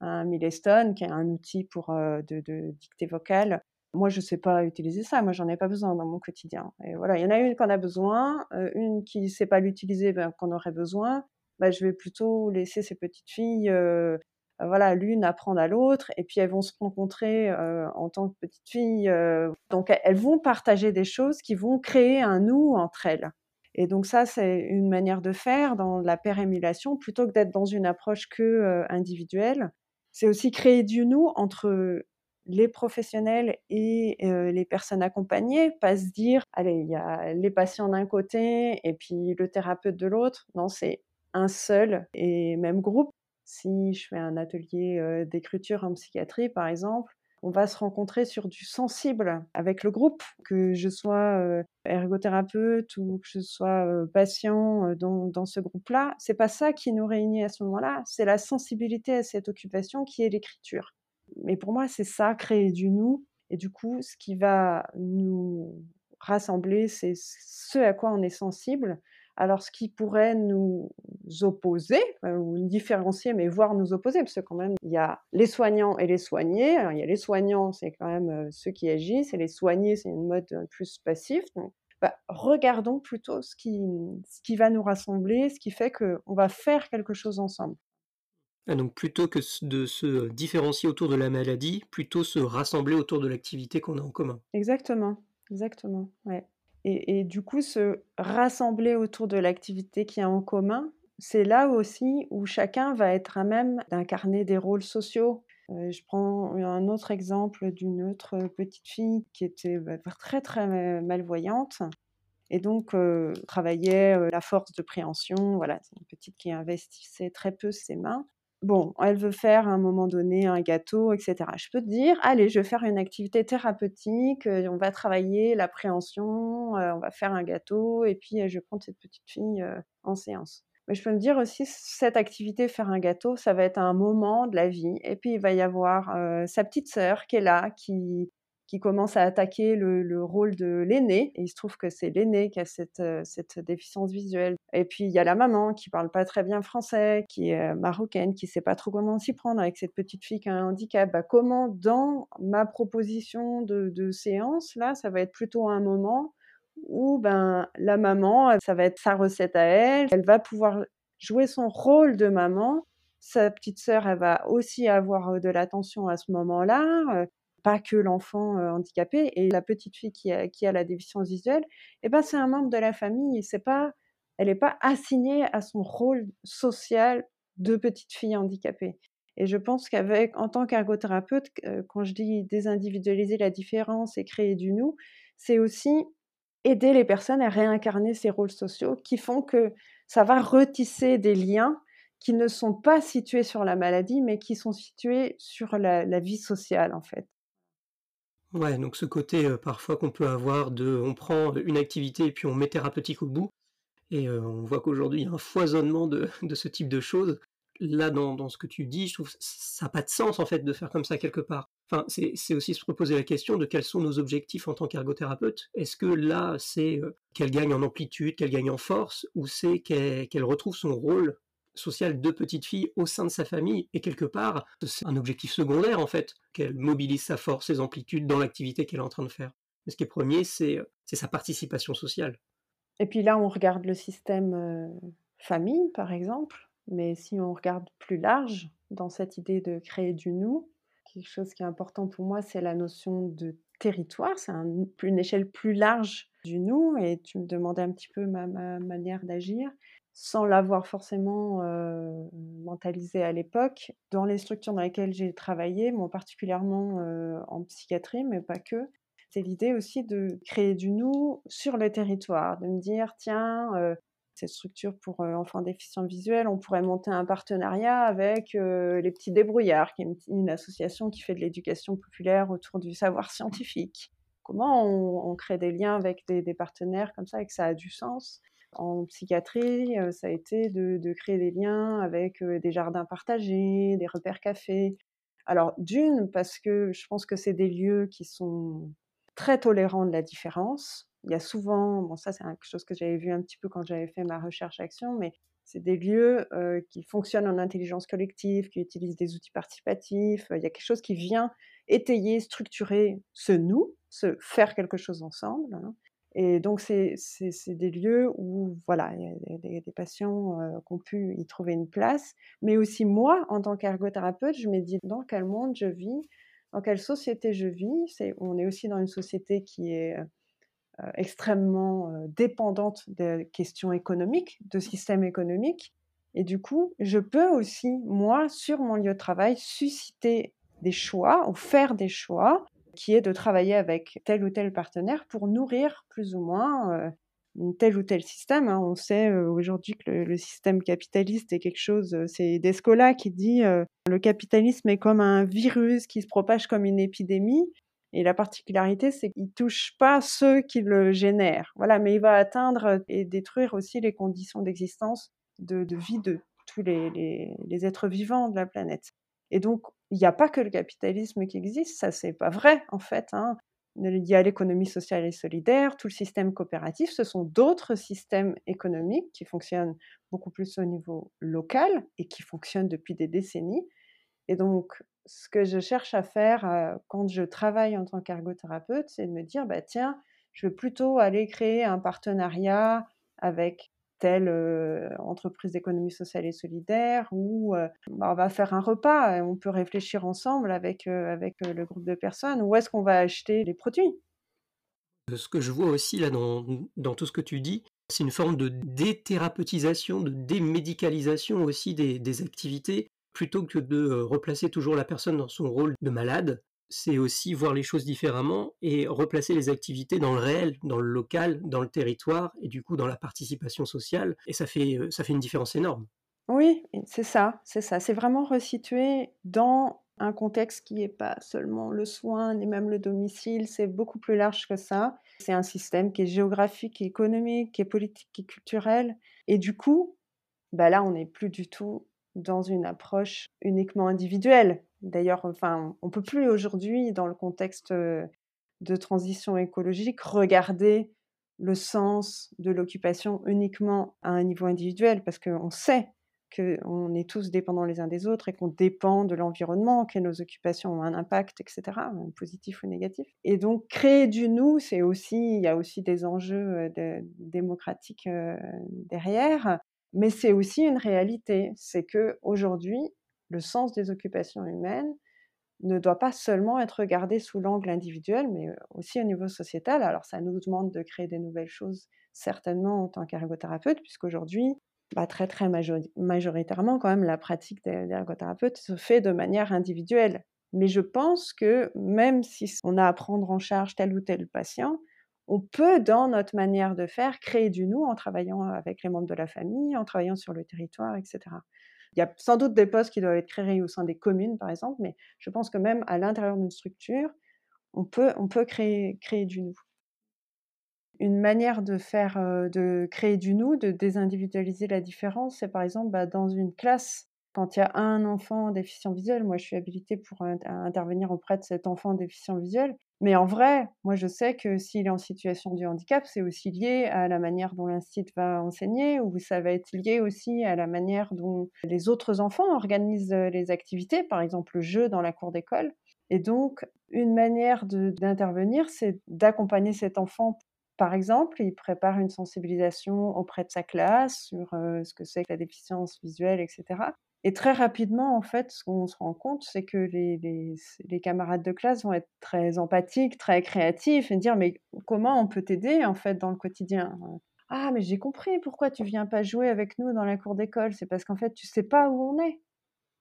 un Milestone, qui est un outil pour de, de dictée vocale. Moi, je ne sais pas utiliser ça. Moi, j'en ai pas besoin dans mon quotidien. Et voilà, il y en a une qu'on a besoin, une qui ne sait pas l'utiliser, ben, qu'on aurait besoin. Ben, je vais plutôt laisser ces petites filles, voilà, l'une apprendre à l'autre, et puis elles vont se rencontrer en tant que petites filles. donc, elles vont partager des choses qui vont créer un nous entre elles. Et donc ça, c'est une manière de faire dans la pérémulation, plutôt que d'être dans une approche que individuelle c'est aussi créer du nous entre les professionnels et les personnes accompagnées, pas se dire, allez, il y a les patients d'un côté et puis le thérapeute de l'autre. Non, c'est un seul et même groupe. Si je fais un atelier d'écriture en psychiatrie, par exemple, on va se rencontrer sur du sensible avec le groupe, que je sois euh, ergothérapeute ou que je sois euh, patient euh, dans, ce groupe-là. C'est pas ça qui nous réunit à ce moment-là, c'est la sensibilité à cette occupation qui est l'écriture. Mais pour moi, c'est ça, créer du nous. Et du coup, ce qui va nous rassembler, c'est ce à quoi on est sensible, alors, ce qui pourrait nous opposer, euh, ou nous différencier, mais voire nous opposer, parce que quand même, il y a les soignants et les soignés. il y a les soignants, c'est quand même euh, ceux qui agissent, et les soignés, c'est une mode euh, plus passif. Donc, bah, regardons plutôt ce qui, ce qui va nous rassembler, ce qui fait qu'on va faire quelque chose ensemble. Ah, donc plutôt que de se différencier autour de la maladie, plutôt se rassembler autour de l'activité qu'on a en commun. Exactement, exactement, ouais. Et, du coup, se rassembler autour de l'activité qui est en commun, c'est là aussi où chacun va être à même d'incarner des rôles sociaux. Euh, je prends un autre exemple d'une autre petite fille qui était bah, très très malvoyante et donc euh, travaillait euh, la force de préhension. Voilà, c'est une petite qui investissait très peu ses mains bon, elle veut faire à un moment donné un gâteau, etc. Je peux te dire, allez, je vais faire une activité thérapeutique, euh, on va travailler l'appréhension, euh, on va faire un gâteau, et puis euh, je vais prendre cette petite fille en séance. Mais je peux me dire aussi, cette activité, faire un gâteau, ça va être un moment de la vie. Et puis, il va y avoir sa petite sœur qui est là, qui, qui commence à attaquer le, rôle de l'aîné. Et il se trouve que c'est l'aîné qui a cette, euh, cette déficience visuelle. Et puis il y a la maman qui parle pas très bien français, qui est euh, marocaine, qui sait pas trop comment s'y prendre avec cette petite fille qui a un handicap. Bah, comment dans ma proposition de, de séance, là, ça va être plutôt un moment où ben, la maman, ça va être sa recette à elle, elle va pouvoir jouer son rôle de maman. Sa petite sœur, elle va aussi avoir euh, de l'attention à ce moment-là pas que l'enfant handicapé et la petite fille qui a, la déficience visuelle, eh ben c'est un membre de la famille. C'est pas, elle n'est pas assignée à son rôle social de petite fille handicapée. Et je pense qu'avec, en tant qu'ergothérapeute, quand je dis désindividualiser la différence et créer du nous, c'est aussi aider les personnes à réincarner ces rôles sociaux qui font que ça va retisser des liens qui ne sont pas situés sur la maladie, mais qui sont situés sur la vie sociale, en fait. Ouais, donc ce côté parfois qu'on peut avoir de on prend une activité et puis on met thérapeutique au bout, et on voit qu'aujourd'hui il y a un foisonnement de, [laughs] ce type de choses. Là, dans, ce que tu dis, je trouve que ça n'a pas de sens en fait de faire comme ça quelque part. Enfin, c'est aussi se poser la question de quels sont nos objectifs en tant qu'ergothérapeute. Est-ce que là, c'est qu'elle gagne en amplitude, qu'elle gagne en force, ou c'est qu'elle retrouve son rôle sociale de petite fille au sein de sa famille. Et quelque part, c'est un objectif secondaire en fait, qu'elle mobilise sa force, ses amplitudes dans l'activité qu'elle est en train de faire. Mais ce qui est premier, c'est sa participation sociale. Et puis là, on regarde le système euh, famille, par exemple. Mais si on regarde plus large, dans cette idée de créer du nous, quelque chose qui est important pour moi, c'est la notion de territoire. C'est une échelle plus large du nous. Et tu me demandais un petit peu ma manière d'agir sans l'avoir forcément mentalisé à l'époque, dans les structures dans lesquelles j'ai travaillé, bon, particulièrement en psychiatrie, mais pas que, c'est l'idée aussi de créer du nous sur le territoire, de me dire, tiens, cette structure pour enfants déficients visuels, on pourrait monter un partenariat avec les petits débrouillards, qui est une, association qui fait de l'éducation populaire autour du savoir scientifique. Comment on, crée des liens avec des, partenaires comme ça et que ça a du sens? En psychiatrie, ça a été de, créer des liens avec des jardins partagés, des repères cafés. Alors, d'une, parce que je pense que c'est des lieux qui sont très tolérants de la différence. Il y a souvent, bon, ça c'est quelque chose que j'avais vu un petit peu quand j'avais fait ma recherche-action, mais c'est des lieux qui fonctionnent en intelligence collective, qui utilisent des outils participatifs. Il y a quelque chose qui vient étayer, structurer ce nous, se faire quelque chose ensemble. Hein. Et donc, c'est des lieux où, voilà, il y a des, patients euh, qui ont pu y trouver une place. Mais aussi, moi, en tant qu'ergothérapeute, je me dis dans quel monde je vis, dans quelle société je vis? on est aussi dans une société qui est euh, extrêmement euh, dépendante des questions économiques, de systèmes économiques. Et du coup, je peux aussi, moi, sur mon lieu de travail, susciter des choix ou faire des choix qui est de travailler avec tel ou tel partenaire pour nourrir plus ou moins tel ou tel système. Hein. On sait aujourd'hui que le, système capitaliste est quelque chose, c'est Descola qui dit le capitalisme est comme un virus qui se propage comme une épidémie. Et la particularité, c'est qu'il touche pas ceux qui le génèrent. Voilà, mais il va atteindre et détruire aussi les conditions d'existence, de, vie de tous les, êtres vivants de la planète. Et donc, il n'y a pas que le capitalisme qui existe, ça c'est pas vrai en fait. Hein. Il y a l'économie sociale et solidaire, tout le système coopératif, ce sont d'autres systèmes économiques qui fonctionnent beaucoup plus au niveau local et qui fonctionnent depuis des décennies. Et donc, ce que je cherche à faire euh, quand je travaille en tant qu'ergothérapeute, c'est de me dire, bah, tiens, je vais plutôt aller créer un partenariat avec telle entreprise d'économie sociale et solidaire ou bah, on va faire un repas, et on peut réfléchir ensemble avec, avec le groupe de personnes, où est-ce qu'on va acheter les produits? Ce que je vois aussi là dans, dans tout ce que tu dis, c'est une forme de déthérapeutisation, de démédicalisation aussi des, des activités, plutôt que de replacer toujours la personne dans son rôle de malade c'est aussi voir les choses différemment et replacer les activités dans le réel, dans le local, dans le territoire et du coup dans la participation sociale. Et ça fait, euh, ça fait une différence énorme. Oui, c'est ça, c'est ça. C'est vraiment resitué dans un contexte qui n'est pas seulement le soin ni même le domicile, c'est beaucoup plus large que ça. C'est un système qui est géographique, qui est économique, qui est politique, qui est culturel. Et du coup, bah là, on n'est plus du tout dans une approche uniquement individuelle. D'ailleurs, enfin, on peut plus aujourd'hui, dans le contexte de transition écologique, regarder le sens de l'occupation uniquement à un niveau individuel, parce qu'on sait qu'on est tous dépendants les uns des autres et qu'on dépend de l'environnement, que nos occupations ont un impact, etc., positif ou négatif. Et donc, créer du nous, c'est aussi, il y a aussi des enjeux démocratiques derrière, mais c'est aussi une réalité. C'est que aujourd'hui, le sens des occupations humaines ne doit pas seulement être regardé sous l'angle individuel, mais aussi au niveau sociétal. Alors ça nous demande de créer des nouvelles choses, certainement en tant qu'ergothérapeute, puisqu'aujourd'hui, bah, très très majoritairement, quand même, la pratique d'ergothérapeute se fait de manière individuelle. Mais je pense que même si on a à prendre en charge tel ou tel patient, on peut, dans notre manière de faire, créer du nous en travaillant avec les membres de la famille, en travaillant sur le territoire, etc. Il y a sans doute des postes qui doivent être créés au sein des communes, par exemple, mais je pense que même à l'intérieur d'une structure, on peut, créer du nous. Une manière de faire, euh, de créer du nous, de désindividualiser la différence, c'est par exemple bah, dans une classe, quand il y a un enfant déficient visuel, moi je suis habilitée pour intervenir auprès de cet enfant déficient visuel, mais en vrai, moi je sais que s'il est en situation de handicap, c'est aussi lié à la manière dont l'institut va enseigner, ou ça va être lié aussi à la manière dont les autres enfants organisent les activités, par exemple le jeu dans la cour d'école. Et donc, une manière d'intervenir, c'est d'accompagner cet enfant. Par exemple, il prépare une sensibilisation auprès de sa classe sur ce que c'est que la déficience visuelle, etc. Et très rapidement, en fait, ce qu'on se rend compte, c'est que les, les, camarades de classe vont être très empathiques, très créatifs et dire mais comment on peut t'aider en fait dans le quotidien? Ah mais j'ai compris pourquoi tu viens pas jouer avec nous dans la cour d'école, c'est parce qu'en fait tu sais pas où on est.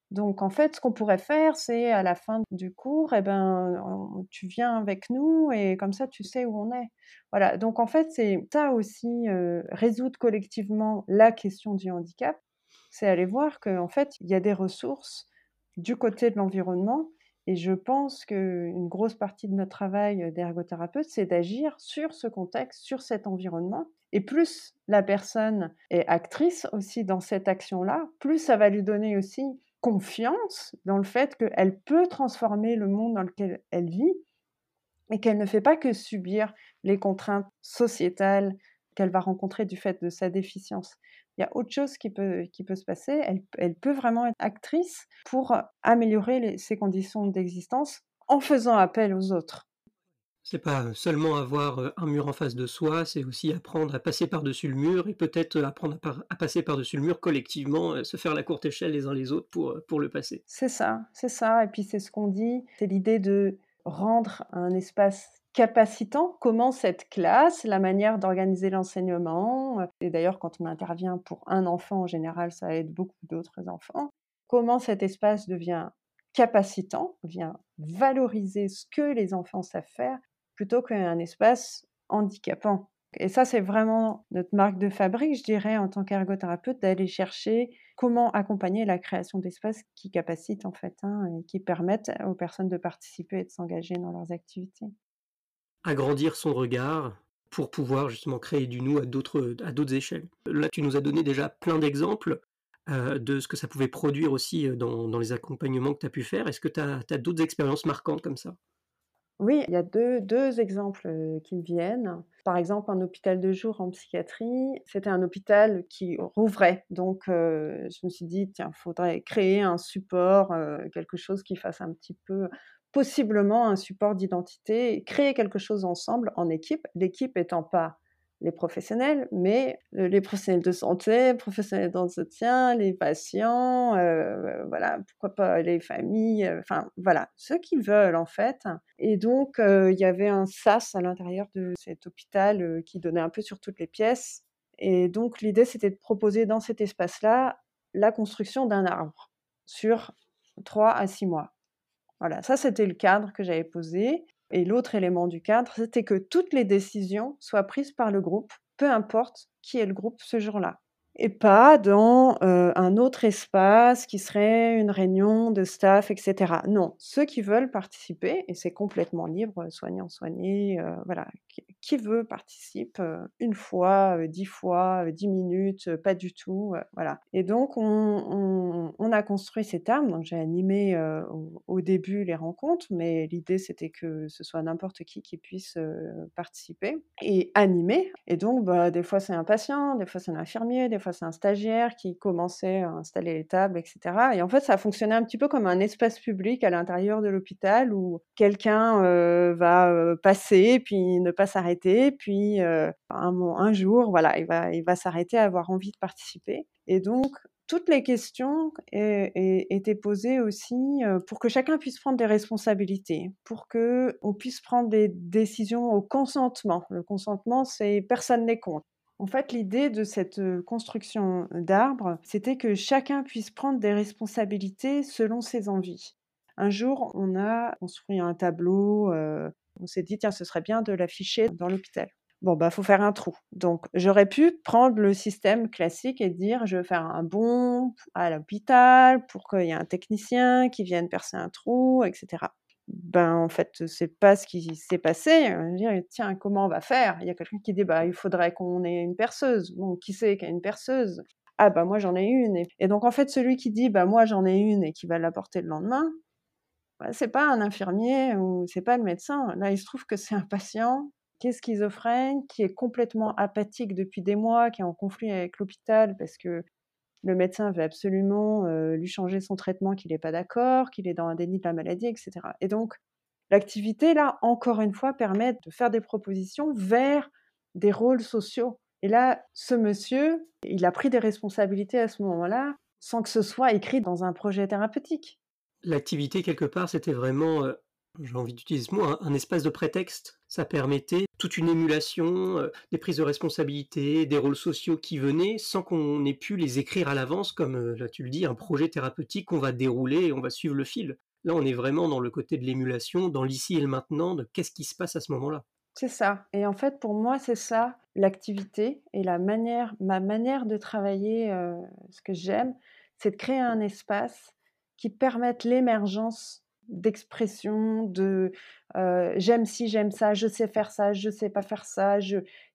Donc en fait, ce qu'on pourrait faire, c'est à la fin du cours, eh ben, tu viens avec nous et comme ça, tu sais où on est. Voilà. Donc en fait, c'est ça aussi euh, résoudre collectivement la question du handicap c'est aller voir qu'en fait, il y a des ressources du côté de l'environnement. Et je pense qu'une grosse partie de notre travail d'ergothérapeute, c'est d'agir sur ce contexte, sur cet environnement. Et plus la personne est actrice aussi dans cette action-là, plus ça va lui donner aussi confiance dans le fait qu'elle peut transformer le monde dans lequel elle vit et qu'elle ne fait pas que subir les contraintes sociétales qu'elle va rencontrer du fait de sa déficience il y a autre chose qui peut, qui peut se passer. Elle, elle peut vraiment être actrice pour améliorer ses conditions d'existence en faisant appel aux autres. C'est pas seulement avoir un mur en face de soi, c'est aussi apprendre à passer par-dessus le mur et peut-être apprendre à, passer par-dessus le mur collectivement, se faire la courte échelle les uns les autres pour, pour le passer. C'est ça, c'est ça. Et puis c'est ce qu'on dit, c'est l'idée de rendre un espace capacitant comment cette classe, la manière d'organiser l'enseignement, euh, et d'ailleurs quand on intervient pour un enfant en général, ça aide beaucoup d'autres enfants, comment cet espace devient capacitant, vient valoriser ce que les enfants savent faire, plutôt qu'un espace handicapant. Et ça, c'est vraiment notre marque de fabrique, je dirais, en tant qu'ergothérapeute, d'aller chercher comment accompagner la création d'espaces qui capacitent en fait hein, et qui permettent aux personnes de participer et de s'engager dans leurs activités. Agrandir son regard pour pouvoir justement créer du nous à d'autres, à d'autres échelles. Là, tu nous as donné déjà plein d'exemples euh, de ce que ça pouvait produire aussi euh, dans, les accompagnements que tu as pu faire. Est-ce que tu as, d'autres expériences marquantes comme ça? Oui, il y a deux, deux exemples qui me viennent. Par exemple, un hôpital de jour en psychiatrie, c'était un hôpital qui rouvrait. Donc, je me suis dit, tiens, il faudrait créer un support, quelque chose qui fasse un petit peu, possiblement un support d'identité, créer quelque chose ensemble en équipe, l'équipe étant pas les professionnels, mais les professionnels de santé, professionnels d'entretien, les patients, euh, voilà, pourquoi pas les familles, euh, enfin voilà, ceux qui veulent en fait. Et donc euh, il y avait un SAS à l'intérieur de cet hôpital qui donnait un peu sur toutes les pièces. Et donc l'idée c'était de proposer dans cet espace-là la construction d'un arbre sur trois à six mois. Voilà, ça c'était le cadre que j'avais posé. Et l'autre élément du cadre, c'était que toutes les décisions soient prises par le groupe, peu importe qui est le groupe ce jour-là et pas dans un autre espace qui serait une réunion de staff, etc. Non, ceux qui veulent participer, et c'est complètement libre, soignant, soigné, voilà, qui, veut participe une fois, dix fois, dix minutes, pas du tout, voilà. Et donc on, a construit ces armes, donc j'ai animé au, début les rencontres, mais l'idée c'était que ce soit n'importe qui qui puisse participer et animer. Et donc bah, des fois c'est un patient, des fois c'est un infirmier, des fois c'est un stagiaire qui commençait à installer les tables, etc. Et en fait, ça fonctionnait un petit peu comme un espace public à l'intérieur de l'hôpital où quelqu'un euh, va euh, passer, puis ne pas s'arrêter, puis euh, un, un, jour, voilà, il va, il va s'arrêter, avoir envie de participer. Et donc, toutes les questions étaient posées aussi pour que chacun puisse prendre des responsabilités, pour que on puisse prendre des décisions au consentement. Le consentement, c'est personne n'est contre. En fait, l'idée de cette construction d'arbres, c'était que chacun puisse prendre des responsabilités selon ses envies. Un jour, on a construit un tableau, on s'est dit, tiens, ce serait bien de l'afficher dans l'hôpital. Bon, bah, faut faire un trou. Donc, j'aurais pu prendre le système classique et dire, je vais faire un bon à l'hôpital pour qu'il y ait un technicien qui vienne percer un trou, etc ben en fait c'est pas ce qui s'est passé. On dire tiens comment on va faire? Il y a quelqu'un qui dit bah il faudrait qu'on ait une perceuse. Bon qui sait qui a une perceuse? Ah bah moi j'en ai une. Et, donc en fait celui qui dit bah moi j'en ai une et qui va l'apporter le lendemain, bah, c'est pas un infirmier ou c'est pas le médecin. Là il se trouve que c'est un patient qui est schizophrène, qui est complètement apathique depuis des mois, qui est en conflit avec l'hôpital parce que le médecin veut absolument lui changer son traitement, qu'il n'est pas d'accord, qu'il est dans un déni de la maladie, etc. Et donc, l'activité, là, encore une fois, permet de faire des propositions vers des rôles sociaux. Et là, ce monsieur, il a pris des responsabilités à ce moment-là, sans que ce soit écrit dans un projet thérapeutique. L'activité, quelque part, c'était vraiment j'ai envie d'utiliser ce mot, un, espace de prétexte. Ça permettait toute une émulation, euh, des prises de responsabilité, des rôles sociaux qui venaient sans qu'on ait pu les écrire à l'avance, comme euh, là tu le dis, un projet thérapeutique qu'on va dérouler et on va suivre le fil. Là, on est vraiment dans le côté de l'émulation, dans l'ici et le maintenant, de qu'est-ce qui se passe à ce moment-là. C'est ça. Et en fait, pour moi, c'est ça l'activité et la manière, ma manière de travailler. Euh, ce que j'aime, c'est de créer un espace qui permette l'émergence d'expression, de j'aime ci, j'aime ça, je sais faire ça, je sais pas faire ça,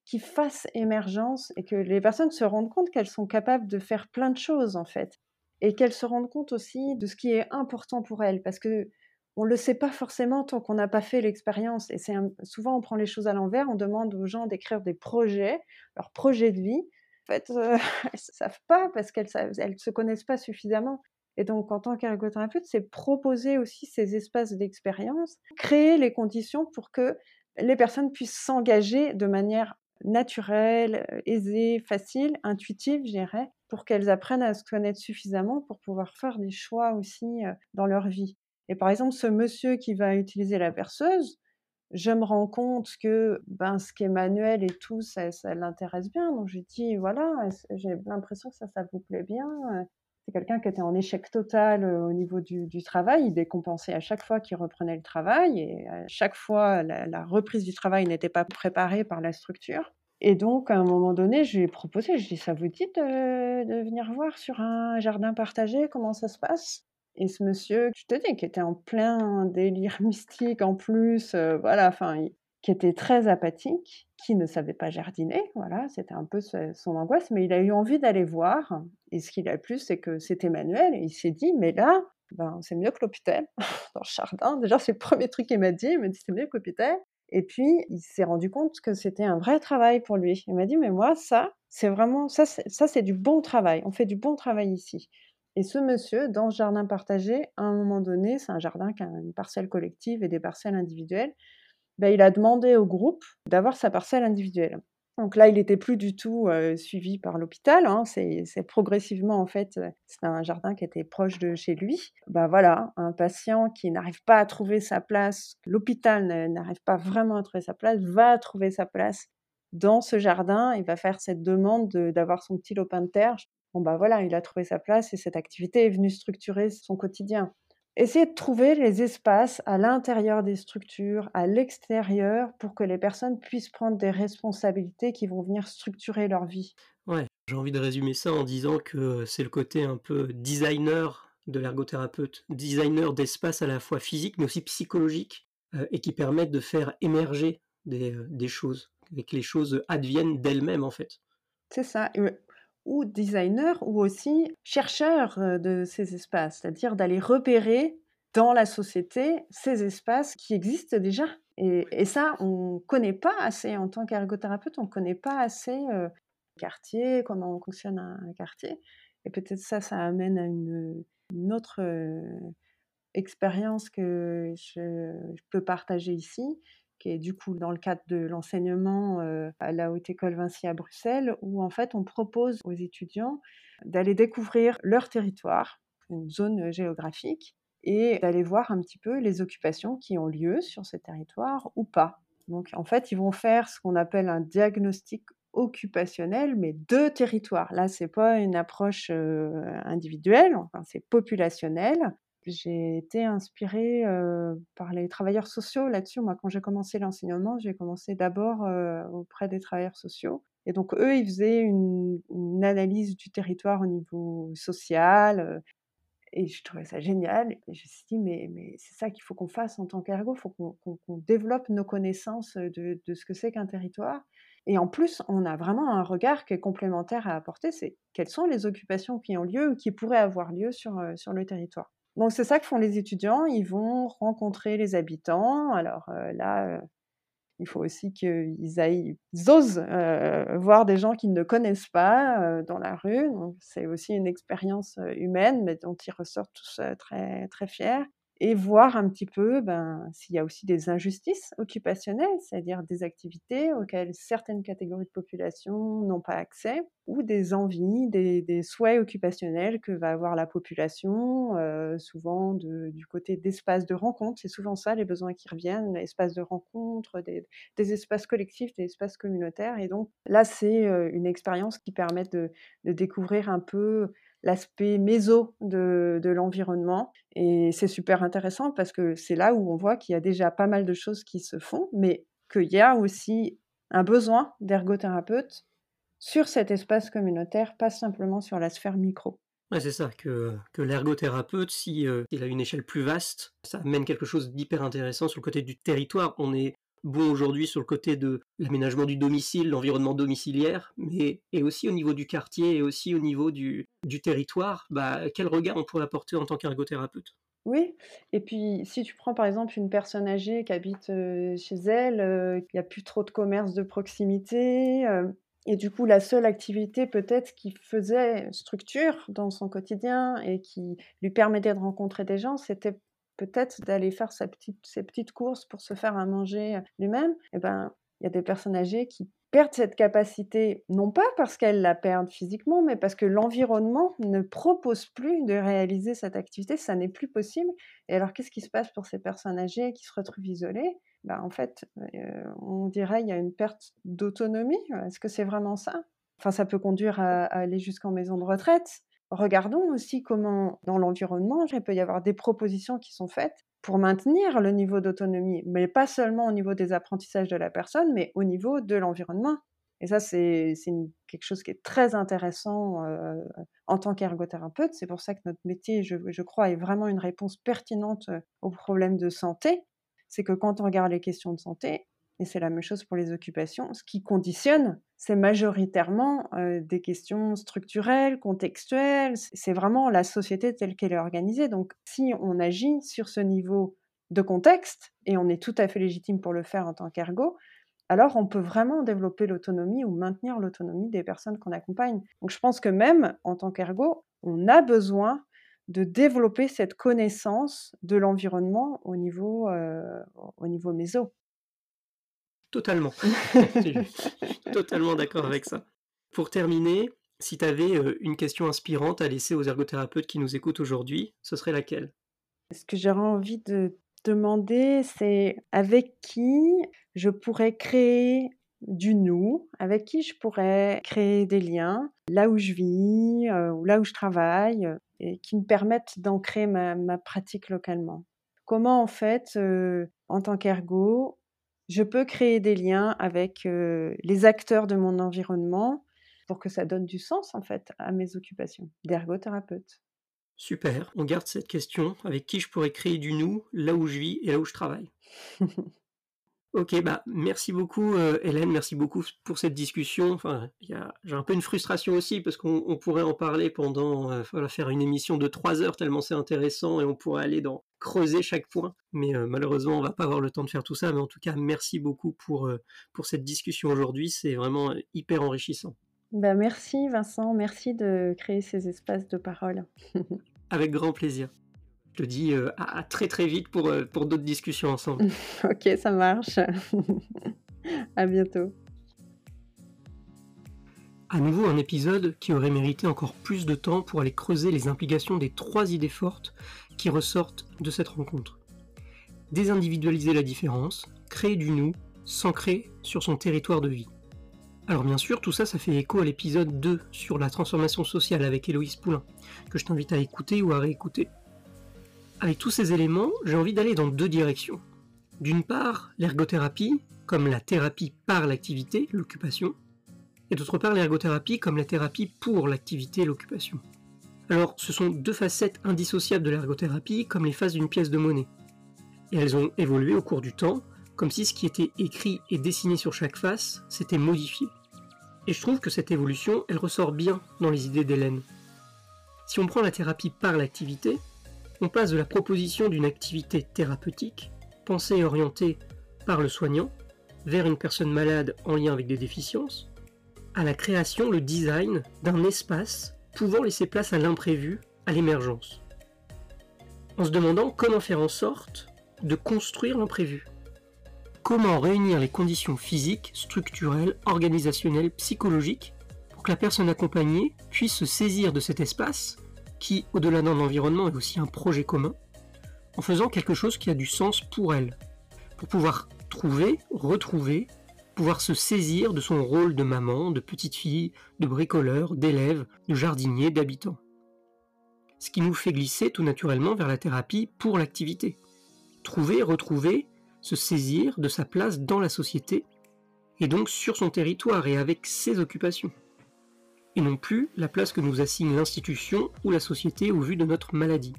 qui fasse émergence et que les personnes se rendent compte qu'elles sont capables de faire plein de choses en fait et qu'elles se rendent compte aussi de ce qui est important pour elles parce que on le sait pas forcément tant qu'on n'a pas fait l'expérience et c'est souvent on prend les choses à l'envers, on demande aux gens d'écrire des projets, leurs projets de vie. En fait, [laughs] elles ne savent pas parce qu'elles ne se connaissent pas suffisamment. Et donc, en tant qu'ergothérapeute, c'est proposer aussi ces espaces d'expérience, créer les conditions pour que les personnes puissent s'engager de manière naturelle, euh, aisée, facile, intuitive, je dirais, pour qu'elles apprennent à se connaître suffisamment pour pouvoir faire des choix aussi euh, dans leur vie. Et par exemple, ce monsieur qui va utiliser la perceuse, je me rends compte que ben, ce qui est manuel et tout, ça, ça l'intéresse bien. Donc je dis, voilà, j'ai l'impression que ça, ça vous plaît bien. Euh, quelqu'un qui était en échec total au niveau du, travail. Il décompensait à chaque fois qu'il reprenait le travail et à chaque fois, la, reprise du travail n'était pas préparée par la structure. Et donc, à un moment donné, je lui ai proposé, je lui ai dit, ça vous dit de, venir voir sur un jardin partagé? Comment ça se passe? Et ce monsieur, je te dis, qui était en plein délire mystique en plus, euh, voilà, enfin, qui était très apathique, qui ne savait pas jardiner, voilà, c'était un peu son angoisse, mais il a eu envie d'aller voir. Et ce qu'il a le plus, c'est que c'était manuel, et il s'est dit, mais là, ben, c'est mieux que l'hôpital, [laughs] dans le jardin. Déjà, c'est le premier truc qu'il m'a dit, il m'a dit, c'est mieux que l'hôpital. Et puis, il s'est rendu compte que c'était un vrai travail pour lui. Il m'a dit, mais moi, ça, c'est vraiment, ça, c'est du bon travail. On fait du bon travail ici. Et ce monsieur, dans ce jardin partagé, à un moment donné, c'est un jardin qui a une parcelle collective et des parcelles individuelles, ben, il a demandé au groupe d'avoir sa parcelle individuelle. Donc là, il n'était plus du tout suivi par l'hôpital. Hein. C'est progressivement, en fait, c'est un jardin qui était proche de chez lui. Ben voilà, un patient qui n'arrive pas à trouver sa place, l'hôpital n'arrive pas vraiment à trouver sa place, va trouver sa place dans ce jardin. Il va faire cette demande d'avoir son petit lopin de terre. Bon, ben voilà, il a trouvé sa place et cette activité est venue structurer son quotidien. Essayer de trouver les espaces à l'intérieur des structures, à l'extérieur, pour que les personnes puissent prendre des responsabilités qui vont venir structurer leur vie. Ouais, j'ai envie de résumer ça en disant que c'est le côté un peu designer de l'ergothérapeute, designer d'espace à la fois physique mais aussi psychologique, euh, et qui permettent de faire émerger des, euh, des choses, et que les choses adviennent d'elles-mêmes en fait. C'est ça ou designer ou aussi chercheur de ces espaces, c'est-à-dire d'aller repérer dans la société ces espaces qui existent déjà. Et, ça, on ne connaît pas assez en tant qu'ergothérapeute, on ne connaît pas assez euh, quartier, comment fonctionne un, quartier. Et peut-être ça, ça amène à une, autre expérience que je, peux partager ici, qui est du coup dans le cadre de l'enseignement euh, à la Haute École Vinci à Bruxelles, où en fait on propose aux étudiants d'aller découvrir leur territoire, une zone géographique, et d'aller voir un petit peu les occupations qui ont lieu sur ce territoire ou pas. Donc en fait, ils vont faire ce qu'on appelle un diagnostic occupationnel, mais de territoire. Là, c'est pas une approche euh, individuelle, enfin, c'est populationnel. J'ai été inspirée par les travailleurs sociaux là-dessus. Moi, quand j'ai commencé l'enseignement, j'ai commencé d'abord auprès des travailleurs sociaux. Et donc, eux, ils faisaient une, analyse du territoire au niveau social. et je trouvais ça génial. Et je me suis dit, mais, c'est ça qu'il faut qu'on fasse en tant qu'ergo. Il faut qu'on développe nos connaissances de, ce que c'est qu'un territoire. Et en plus, on a vraiment un regard qui est complémentaire à apporter. C'est quelles sont les occupations qui ont lieu ou qui pourraient avoir lieu sur le territoire. Donc c'est ça que font les étudiants, ils vont rencontrer les habitants. Alors là, il faut aussi qu'ils aillent, osent euh, voir des gens qu'ils ne connaissent pas dans la rue. c'est aussi une expérience humaine, mais dont ils ressortent tous très fiers et voir un petit peu ben, s'il y a aussi des injustices occupationnelles, c'est-à-dire des activités auxquelles certaines catégories de population n'ont pas accès, ou des envies, des, souhaits occupationnels que va avoir la population, euh, souvent du côté d'espaces de rencontre. C'est souvent ça les besoins qui reviennent, espaces de rencontre, des, espaces collectifs, des espaces communautaires. Et donc là, c'est euh, une expérience qui permet de découvrir un peu l'aspect méso de, l'environnement. Et c'est super intéressant parce que c'est là où on voit qu'il y a déjà pas mal de choses qui se font, mais qu'il y a aussi un besoin d'ergothérapeutes sur cet espace communautaire, pas simplement sur la sphère micro. c'est ça, que, que l'ergothérapeute, si euh, il a une échelle plus vaste, ça amène quelque chose d'hyper intéressant sur le côté du territoire. On est bon aujourd'hui sur le côté de l'aménagement du domicile, l'environnement domiciliaire, mais et aussi au niveau du quartier et aussi au niveau du, territoire, bah, quel regard on pourrait apporter en tant qu'ergothérapeute? Oui, et puis si tu prends par exemple une personne âgée qui habite euh, chez elle, euh, il n'y a plus trop de commerce de proximité, euh, et du coup la seule activité peut-être qui faisait structure dans son quotidien et qui lui permettait de rencontrer des gens, c'était peut-être d'aller faire sa petite, ses petites courses pour se faire à manger euh, lui-même, eh ben, il y a des personnes âgées qui perdent cette capacité, non pas parce qu'elles la perdent physiquement, mais parce que l'environnement ne propose plus de réaliser cette activité, ça n'est plus possible. Et alors, qu'est-ce qui se passe pour ces personnes âgées qui se retrouvent isolées? Ben, En fait, euh, on dirait qu'il y a une perte d'autonomie. Est-ce que c'est vraiment ça? Enfin, ça peut conduire à aller jusqu'en maison de retraite regardons aussi comment, dans l'environnement, il peut y avoir des propositions qui sont faites pour maintenir le niveau d'autonomie, mais pas seulement au niveau des apprentissages de la personne, mais au niveau de l'environnement. Et ça, c'est quelque chose qui est très intéressant en tant qu'ergothérapeute. C'est pour ça que notre métier, je, crois, est vraiment une réponse pertinente aux problèmes de santé. C'est que quand on regarde les questions de santé, et c'est la même chose pour les occupations, ce qui conditionne, c'est majoritairement des questions structurelles, contextuelles. C'est vraiment la société telle qu'elle est organisée. Donc, si on agit sur ce niveau de contexte, et on est tout à fait légitime pour le faire en tant qu'ergo, alors on peut vraiment développer l'autonomie ou maintenir l'autonomie des personnes qu'on accompagne. Donc je pense que même en tant qu'ergo, on a besoin de développer cette connaissance de l'environnement au niveau, euh, au niveau méso. Totalement. [laughs] totalement d'accord avec ça. Pour terminer, si tu avais euh, une question inspirante à laisser aux ergothérapeutes qui nous écoutent aujourd'hui, ce serait laquelle? Ce que j'aurais envie de demander, c'est avec qui je pourrais créer du nous, avec qui je pourrais créer des liens, là où je vis euh, ou là où je travaille, et qui me permettent d'ancrer ma, pratique localement. Comment en fait, euh, en tant qu'ergo, je peux créer des liens avec euh, les acteurs de mon environnement pour que ça donne du sens en fait à mes occupations d'ergothérapeute. Super, on garde cette question. Avec qui je pourrais créer du nous, là où je vis et là où je travaille? [laughs] Ok, bah merci beaucoup euh, Hélène, merci beaucoup pour cette discussion. Enfin, j'ai un peu une frustration aussi parce qu'on pourrait en parler pendant, euh, faire une émission de trois heures tellement c'est intéressant et on pourrait aller dans creuser chaque point. Mais euh, malheureusement, on va pas avoir le temps de faire tout ça. Mais en tout cas, merci beaucoup pour, pour cette discussion aujourd'hui. C'est vraiment hyper enrichissant. Bah, merci Vincent, merci de créer ces espaces de parole. [laughs] Avec grand plaisir. Je te dis euh, à, très très vite pour, euh, pour d'autres discussions ensemble. [laughs] ok, ça marche. [laughs] à bientôt. À nouveau un épisode qui aurait mérité encore plus de temps pour aller creuser les implications des trois idées fortes qui ressortent de cette rencontre. Désindividualiser la différence, créer du nous, s'ancrer sur son territoire de vie. Alors bien sûr, tout ça, ça fait écho à l'épisode 2 sur la transformation sociale avec Héloïse Poulain, que je t'invite à écouter ou à réécouter. Avec tous ces éléments, j'ai envie d'aller dans deux directions. D'une part, l'ergothérapie, comme la thérapie par l'activité, l'occupation, et d'autre part, l'ergothérapie comme la thérapie pour l'activité, l'occupation. Alors, ce sont deux facettes indissociables de l'ergothérapie, comme les faces d'une pièce de monnaie. Et elles ont évolué au cours du temps, comme si ce qui était écrit et dessiné sur chaque face s'était modifié. Et je trouve que cette évolution, elle ressort bien dans les idées d'Hélène. Si on prend la thérapie par l'activité, on passe de la proposition d'une activité thérapeutique, pensée et orientée par le soignant, vers une personne malade en lien avec des déficiences, à la création, le design d'un espace pouvant laisser place à l'imprévu, à l'émergence. En se demandant comment faire en sorte de construire l'imprévu, comment réunir les conditions physiques, structurelles, organisationnelles, psychologiques pour que la personne accompagnée puisse se saisir de cet espace qui, au-delà d'un environnement, est aussi un projet commun, en faisant quelque chose qui a du sens pour elle, pour pouvoir trouver, retrouver, pouvoir se saisir de son rôle de maman, de petite fille, de bricoleur, d'élève, de jardinier, d'habitant. Ce qui nous fait glisser tout naturellement vers la thérapie pour l'activité. Trouver, retrouver, se saisir de sa place dans la société, et donc sur son territoire et avec ses occupations. Et non plus la place que nous assigne l'institution ou la société au vu de notre maladie.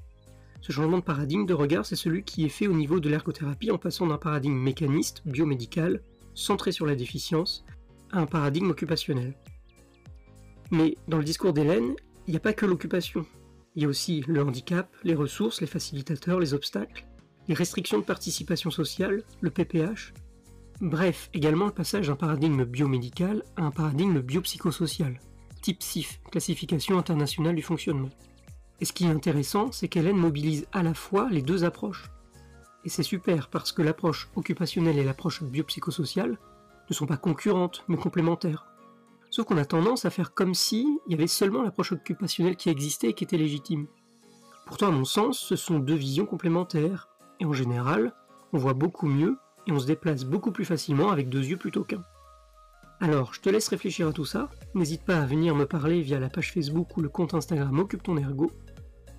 Ce changement de paradigme de regard, c'est celui qui est fait au niveau de l'ergothérapie en passant d'un paradigme mécaniste, biomédical, centré sur la déficience, à un paradigme occupationnel. Mais dans le discours d'Hélène, il n'y a pas que l'occupation. Il y a aussi le handicap, les ressources, les facilitateurs, les obstacles, les restrictions de participation sociale, le PPH, bref, également le passage d'un paradigme biomédical à un paradigme biopsychosocial, type CIF, classification internationale du fonctionnement. Et ce qui est intéressant, c'est qu'Hélène mobilise à la fois les deux approches. Et c'est super parce que l'approche occupationnelle et l'approche biopsychosociale ne sont pas concurrentes, mais complémentaires. Sauf qu'on a tendance à faire comme si il y avait seulement l'approche occupationnelle qui existait et qui était légitime. Pourtant, à mon sens, ce sont deux visions complémentaires, et en général, on voit beaucoup mieux et on se déplace beaucoup plus facilement avec deux yeux plutôt qu'un. Alors, je te laisse réfléchir à tout ça, n'hésite pas à venir me parler via la page Facebook ou le compte Instagram Occupe ton ergo,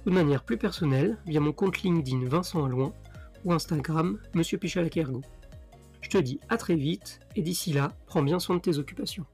ou de manière plus personnelle via mon compte LinkedIn Vincent Alouin ou Instagram Monsieur Ergo. Je te dis à très vite, et d'ici là, prends bien soin de tes occupations.